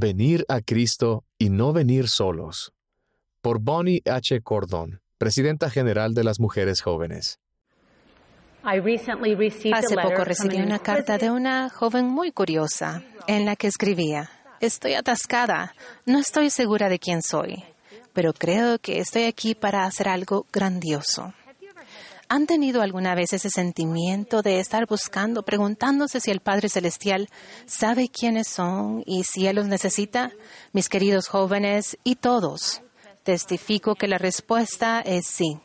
Venir a Cristo y no venir solos. Por Bonnie H. Cordon, Presidenta General de las Mujeres Jóvenes. Hace poco recibí una carta de una joven muy curiosa en la que escribía, Estoy atascada, no estoy segura de quién soy, pero creo que estoy aquí para hacer algo grandioso. ¿Han tenido alguna vez ese sentimiento de estar buscando, preguntándose si el Padre Celestial sabe quiénes son y si Él los necesita? Mis queridos jóvenes y todos, testifico que la respuesta es sí.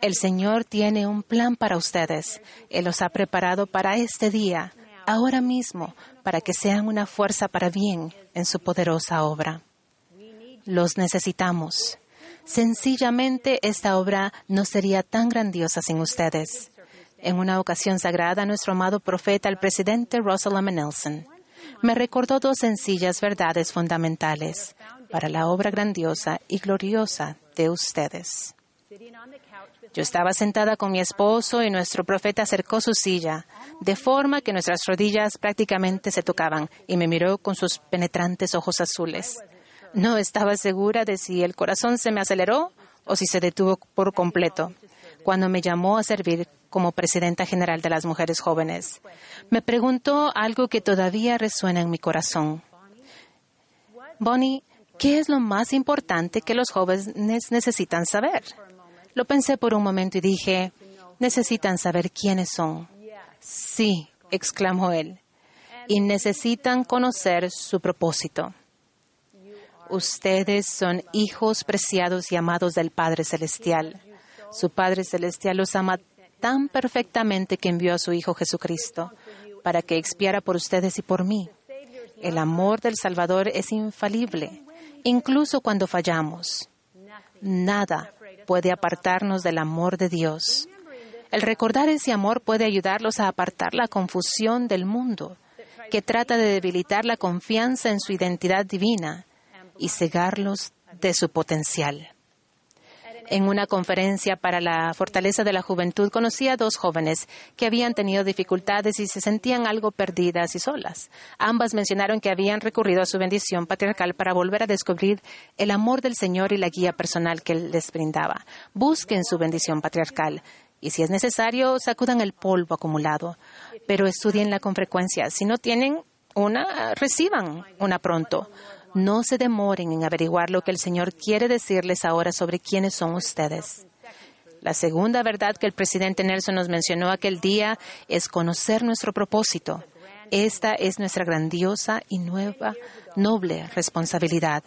El Señor tiene un plan para ustedes. Él los ha preparado para este día, ahora mismo, para que sean una fuerza para bien en su poderosa obra. Los necesitamos. Sencillamente esta obra no sería tan grandiosa sin ustedes. En una ocasión sagrada, nuestro amado profeta, el presidente Russell M. Nelson, me recordó dos sencillas verdades fundamentales para la obra grandiosa y gloriosa de ustedes. Yo estaba sentada con mi esposo y nuestro profeta acercó su silla, de forma que nuestras rodillas prácticamente se tocaban, y me miró con sus penetrantes ojos azules. No estaba segura de si el corazón se me aceleró o si se detuvo por completo cuando me llamó a servir como presidenta general de las mujeres jóvenes. Me preguntó algo que todavía resuena en mi corazón. Bonnie, ¿qué es lo más importante que los jóvenes necesitan saber? Lo pensé por un momento y dije, necesitan saber quiénes son. Sí, exclamó él, y necesitan conocer su propósito. Ustedes son hijos preciados y amados del Padre Celestial. Su Padre Celestial los ama tan perfectamente que envió a su Hijo Jesucristo para que expiara por ustedes y por mí. El amor del Salvador es infalible, incluso cuando fallamos. Nada puede apartarnos del amor de Dios. El recordar ese amor puede ayudarlos a apartar la confusión del mundo, que trata de debilitar la confianza en su identidad divina y cegarlos de su potencial. En una conferencia para la fortaleza de la juventud conocí a dos jóvenes que habían tenido dificultades y se sentían algo perdidas y solas. Ambas mencionaron que habían recurrido a su bendición patriarcal para volver a descubrir el amor del Señor y la guía personal que Él les brindaba. Busquen su bendición patriarcal y si es necesario, sacudan el polvo acumulado, pero estudienla con frecuencia. Si no tienen una, reciban una pronto. No se demoren en averiguar lo que el Señor quiere decirles ahora sobre quiénes son ustedes. La segunda verdad que el presidente Nelson nos mencionó aquel día es conocer nuestro propósito. Esta es nuestra grandiosa y nueva, noble responsabilidad.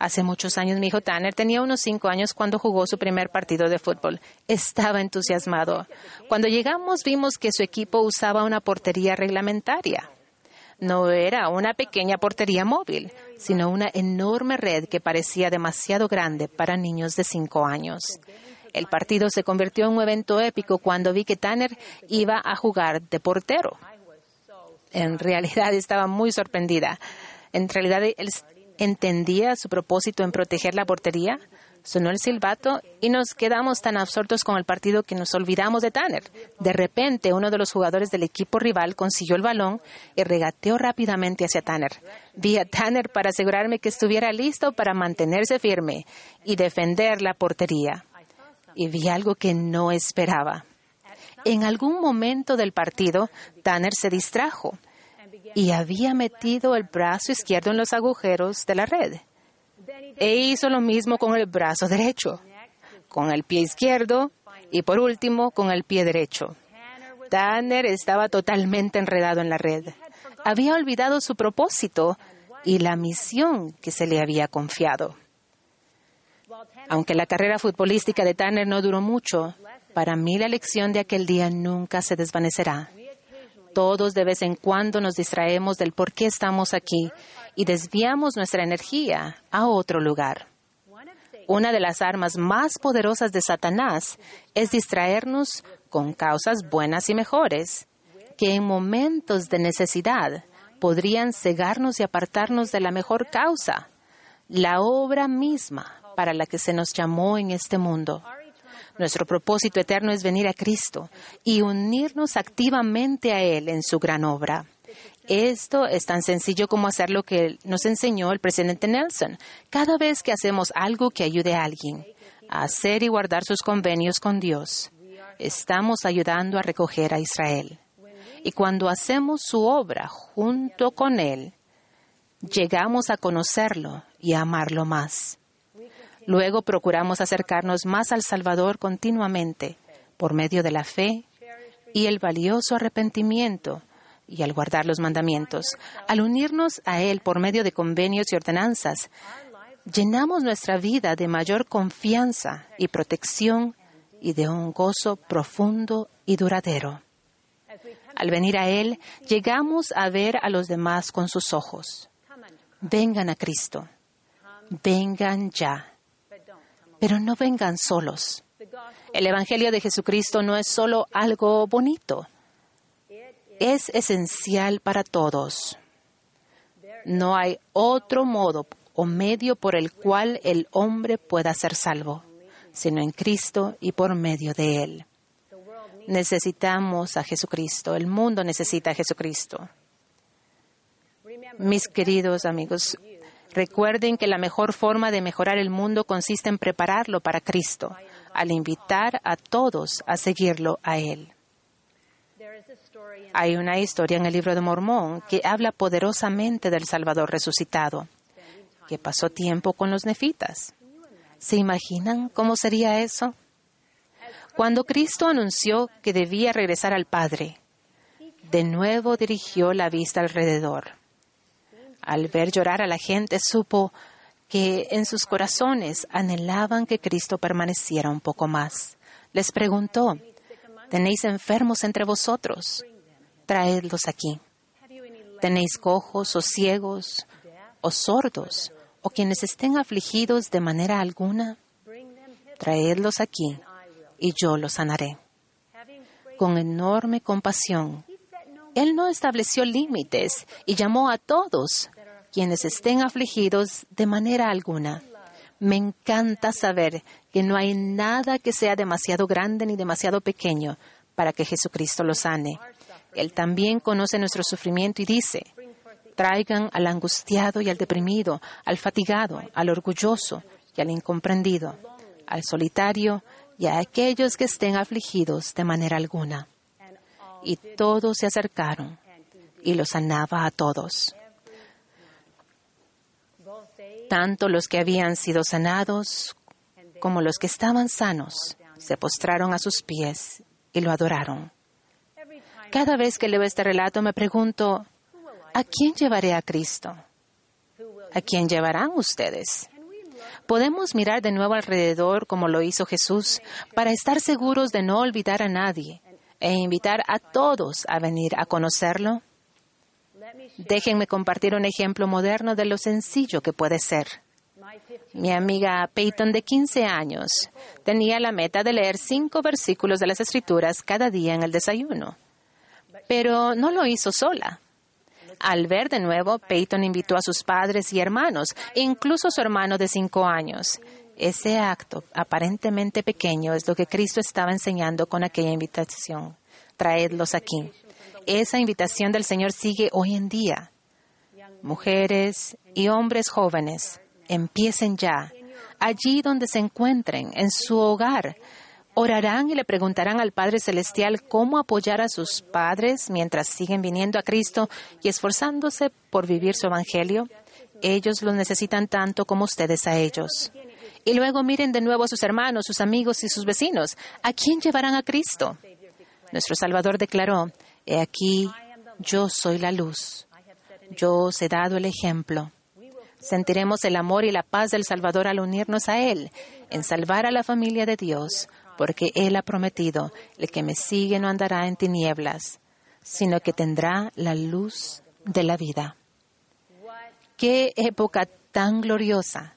Hace muchos años mi hijo Tanner tenía unos cinco años cuando jugó su primer partido de fútbol. Estaba entusiasmado. Cuando llegamos vimos que su equipo usaba una portería reglamentaria. No era una pequeña portería móvil, sino una enorme red que parecía demasiado grande para niños de cinco años. El partido se convirtió en un evento épico cuando vi que Tanner iba a jugar de portero. En realidad estaba muy sorprendida. En realidad entendía su propósito en proteger la portería. Sonó el silbato y nos quedamos tan absortos con el partido que nos olvidamos de Tanner. De repente, uno de los jugadores del equipo rival consiguió el balón y regateó rápidamente hacia Tanner. Vi a Tanner para asegurarme que estuviera listo para mantenerse firme y defender la portería. Y vi algo que no esperaba. En algún momento del partido, Tanner se distrajo y había metido el brazo izquierdo en los agujeros de la red. E hizo lo mismo con el brazo derecho, con el pie izquierdo y por último con el pie derecho. Tanner estaba totalmente enredado en la red. Había olvidado su propósito y la misión que se le había confiado. Aunque la carrera futbolística de Tanner no duró mucho, para mí la lección de aquel día nunca se desvanecerá. Todos de vez en cuando nos distraemos del por qué estamos aquí y desviamos nuestra energía a otro lugar. Una de las armas más poderosas de Satanás es distraernos con causas buenas y mejores, que en momentos de necesidad podrían cegarnos y apartarnos de la mejor causa, la obra misma para la que se nos llamó en este mundo. Nuestro propósito eterno es venir a Cristo y unirnos activamente a Él en su gran obra. Esto es tan sencillo como hacer lo que nos enseñó el presidente Nelson. Cada vez que hacemos algo que ayude a alguien a hacer y guardar sus convenios con Dios, estamos ayudando a recoger a Israel. Y cuando hacemos su obra junto con Él, llegamos a conocerlo y a amarlo más. Luego procuramos acercarnos más al Salvador continuamente por medio de la fe y el valioso arrepentimiento y al guardar los mandamientos. Al unirnos a Él por medio de convenios y ordenanzas, llenamos nuestra vida de mayor confianza y protección y de un gozo profundo y duradero. Al venir a Él, llegamos a ver a los demás con sus ojos. Vengan a Cristo. Vengan ya. Pero no vengan solos. El Evangelio de Jesucristo no es solo algo bonito. Es esencial para todos. No hay otro modo o medio por el cual el hombre pueda ser salvo, sino en Cristo y por medio de Él. Necesitamos a Jesucristo, el mundo necesita a Jesucristo. Mis queridos amigos, recuerden que la mejor forma de mejorar el mundo consiste en prepararlo para Cristo, al invitar a todos a seguirlo a Él. Hay una historia en el libro de Mormón que habla poderosamente del Salvador resucitado, que pasó tiempo con los nefitas. ¿Se imaginan cómo sería eso? Cuando Cristo anunció que debía regresar al Padre, de nuevo dirigió la vista alrededor. Al ver llorar a la gente, supo que en sus corazones anhelaban que Cristo permaneciera un poco más. Les preguntó, ¿tenéis enfermos entre vosotros? Traedlos aquí. ¿Tenéis cojos o ciegos o sordos o quienes estén afligidos de manera alguna? Traedlos aquí y yo los sanaré. Con enorme compasión, Él no estableció límites y llamó a todos quienes estén afligidos de manera alguna. Me encanta saber que no hay nada que sea demasiado grande ni demasiado pequeño para que Jesucristo los sane. Él también conoce nuestro sufrimiento y dice, traigan al angustiado y al deprimido, al fatigado, al orgulloso y al incomprendido, al solitario y a aquellos que estén afligidos de manera alguna. Y todos se acercaron y los sanaba a todos. Tanto los que habían sido sanados como los que estaban sanos se postraron a sus pies y lo adoraron. Cada vez que leo este relato me pregunto, ¿a quién llevaré a Cristo? ¿A quién llevarán ustedes? Podemos mirar de nuevo alrededor como lo hizo Jesús para estar seguros de no olvidar a nadie e invitar a todos a venir a conocerlo. Déjenme compartir un ejemplo moderno de lo sencillo que puede ser. Mi amiga Peyton, de 15 años, tenía la meta de leer cinco versículos de las Escrituras cada día en el desayuno. Pero no lo hizo sola. Al ver de nuevo, Peyton invitó a sus padres y hermanos, incluso su hermano de cinco años. Ese acto, aparentemente pequeño, es lo que Cristo estaba enseñando con aquella invitación. Traedlos aquí. Esa invitación del Señor sigue hoy en día. Mujeres y hombres jóvenes, empiecen ya, allí donde se encuentren, en su hogar, orarán y le preguntarán al Padre Celestial cómo apoyar a sus padres mientras siguen viniendo a Cristo y esforzándose por vivir su Evangelio. Ellos lo necesitan tanto como ustedes a ellos. Y luego miren de nuevo a sus hermanos, sus amigos y sus vecinos. ¿A quién llevarán a Cristo? Nuestro Salvador declaró, He aquí, yo soy la luz. Yo os he dado el ejemplo. Sentiremos el amor y la paz del Salvador al unirnos a Él, en salvar a la familia de Dios, porque Él ha prometido, el que me sigue no andará en tinieblas, sino que tendrá la luz de la vida. Qué época tan gloriosa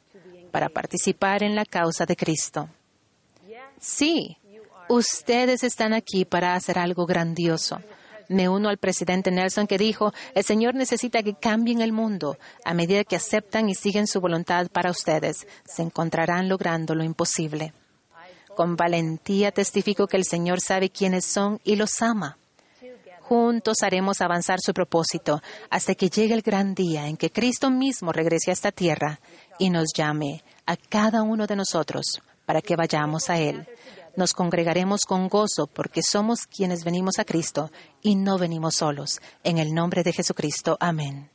para participar en la causa de Cristo. Sí, ustedes están aquí para hacer algo grandioso. Me uno al presidente Nelson que dijo, el Señor necesita que cambien el mundo. A medida que aceptan y siguen su voluntad para ustedes, se encontrarán logrando lo imposible. Con valentía testifico que el Señor sabe quiénes son y los ama. Juntos haremos avanzar su propósito hasta que llegue el gran día en que Cristo mismo regrese a esta tierra y nos llame a cada uno de nosotros para que vayamos a Él. Nos congregaremos con gozo porque somos quienes venimos a Cristo y no venimos solos. En el nombre de Jesucristo. Amén.